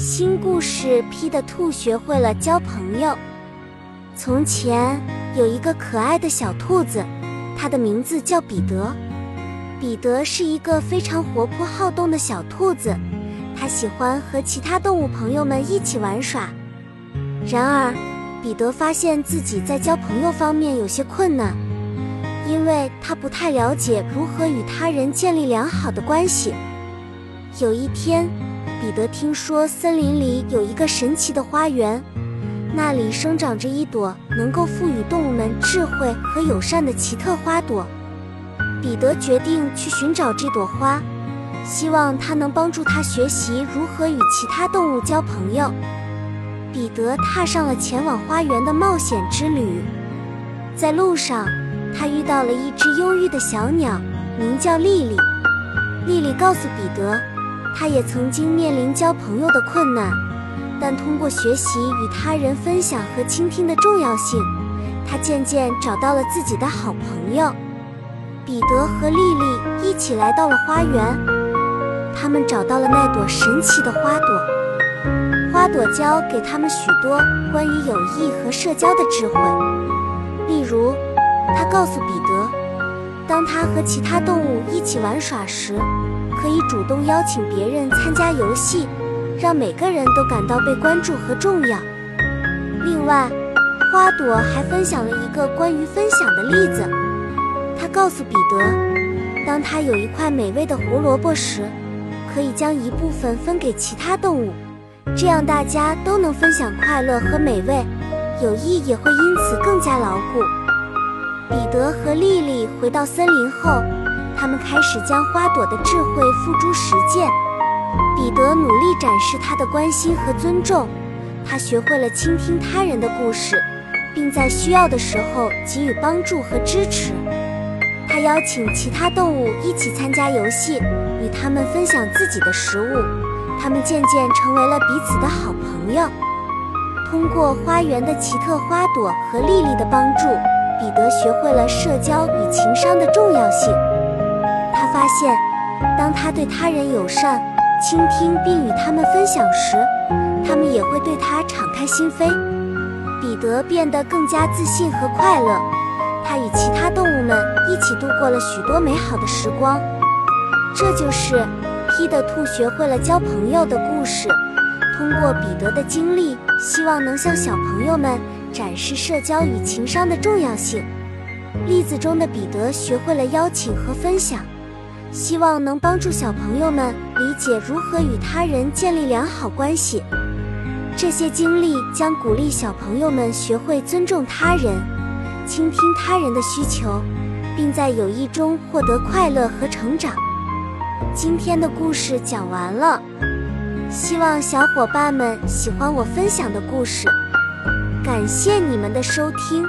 新故事：批的兔学会了交朋友。从前有一个可爱的小兔子，它的名字叫彼得。彼得是一个非常活泼好动的小兔子，它喜欢和其他动物朋友们一起玩耍。然而，彼得发现自己在交朋友方面有些困难，因为他不太了解如何与他人建立良好的关系。有一天，彼得听说森林里有一个神奇的花园，那里生长着一朵能够赋予动物们智慧和友善的奇特花朵。彼得决定去寻找这朵花，希望它能帮助他学习如何与其他动物交朋友。彼得踏上了前往花园的冒险之旅，在路上，他遇到了一只忧郁的小鸟，名叫莉莉。莉莉告诉彼得。他也曾经面临交朋友的困难，但通过学习与他人分享和倾听的重要性，他渐渐找到了自己的好朋友。彼得和莉莉一起来到了花园，他们找到了那朵神奇的花朵。花朵教给他们许多关于友谊和社交的智慧，例如，他告诉彼得，当他和其他动物一起玩耍时。可以主动邀请别人参加游戏，让每个人都感到被关注和重要。另外，花朵还分享了一个关于分享的例子。他告诉彼得，当他有一块美味的胡萝卜时，可以将一部分分给其他动物，这样大家都能分享快乐和美味，友谊也会因此更加牢固。彼得和莉莉回到森林后。他们开始将花朵的智慧付诸实践。彼得努力展示他的关心和尊重，他学会了倾听他人的故事，并在需要的时候给予帮助和支持。他邀请其他动物一起参加游戏，与他们分享自己的食物。他们渐渐成为了彼此的好朋友。通过花园的奇特花朵和莉莉的帮助，彼得学会了社交与情商的重要性。他发现，当他对他人友善、倾听并与他们分享时，他们也会对他敞开心扉。彼得变得更加自信和快乐，他与其他动物们一起度过了许多美好的时光。这就是批的兔学会了交朋友的故事。通过彼得的经历，希望能向小朋友们展示社交与情商的重要性。例子中的彼得学会了邀请和分享。希望能帮助小朋友们理解如何与他人建立良好关系。这些经历将鼓励小朋友们学会尊重他人，倾听他人的需求，并在友谊中获得快乐和成长。今天的故事讲完了，希望小伙伴们喜欢我分享的故事。感谢你们的收听。